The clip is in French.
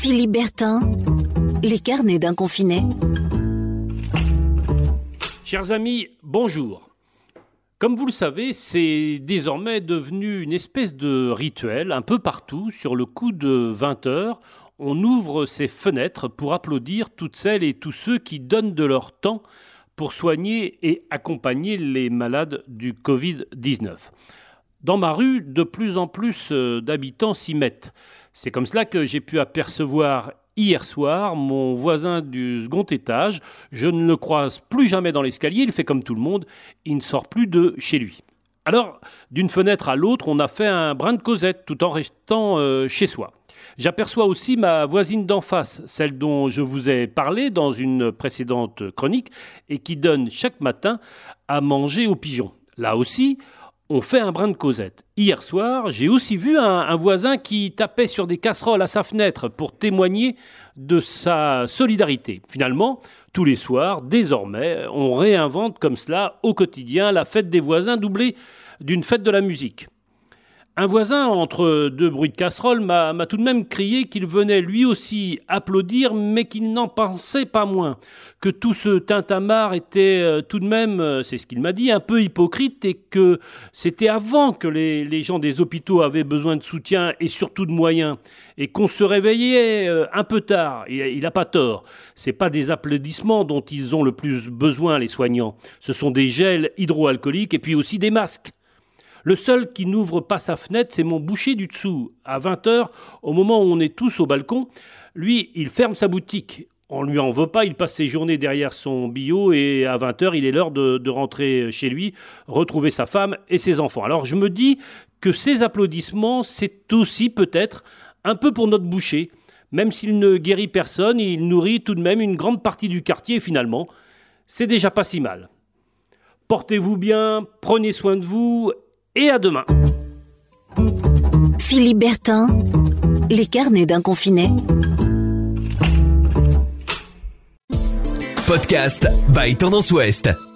Philippe Bertin, les carnets d'un confiné. Chers amis, bonjour. Comme vous le savez, c'est désormais devenu une espèce de rituel un peu partout. Sur le coup de 20 heures, on ouvre ses fenêtres pour applaudir toutes celles et tous ceux qui donnent de leur temps pour soigner et accompagner les malades du Covid-19. Dans ma rue, de plus en plus euh, d'habitants s'y mettent. C'est comme cela que j'ai pu apercevoir hier soir mon voisin du second étage. Je ne le croise plus jamais dans l'escalier, il fait comme tout le monde, il ne sort plus de chez lui. Alors, d'une fenêtre à l'autre, on a fait un brin de causette tout en restant euh, chez soi. J'aperçois aussi ma voisine d'en face, celle dont je vous ai parlé dans une précédente chronique et qui donne chaque matin à manger aux pigeons. Là aussi, on fait un brin de causette. Hier soir, j'ai aussi vu un, voisin qui tapait sur des casseroles à sa fenêtre pour témoigner de sa solidarité. Finalement, tous les soirs, désormais, on réinvente comme cela au quotidien la fête des voisins doublée d'une fête de la musique. Un voisin, entre deux bruits de casserole, m'a tout de même crié qu'il venait lui aussi applaudir, mais qu'il n'en pensait pas moins. Que tout ce tintamarre était euh, tout de même, euh, c'est ce qu'il m'a dit, un peu hypocrite et que c'était avant que les, gens des hôpitaux avaient besoin de soutien et surtout de moyens. Et qu'on se réveillait euh, un peu tard. Il n'a pas tort. C'est pas des applaudissements dont ils ont le plus besoin, les soignants. Ce sont des gels hydroalcooliques et puis aussi des masques. Le seul qui n'ouvre pas sa fenêtre, c'est mon boucher du dessous. À 20h, au moment où on est tous au balcon, lui, il ferme sa boutique. On lui en veut pas, il passe ses journées derrière son bio et à 20h, il est l'heure de, rentrer chez lui, retrouver sa femme et ses enfants. Alors je me dis que ces applaudissements, c'est aussi peut-être un peu pour notre boucher. Même s'il ne guérit personne, il nourrit tout de même une grande partie du quartier finalement, c'est déjà pas si mal. Portez-vous bien, prenez soin de vous et à demain. Philippe Bertin, les carnets d'un confiné. Podcast by Tendance Ouest.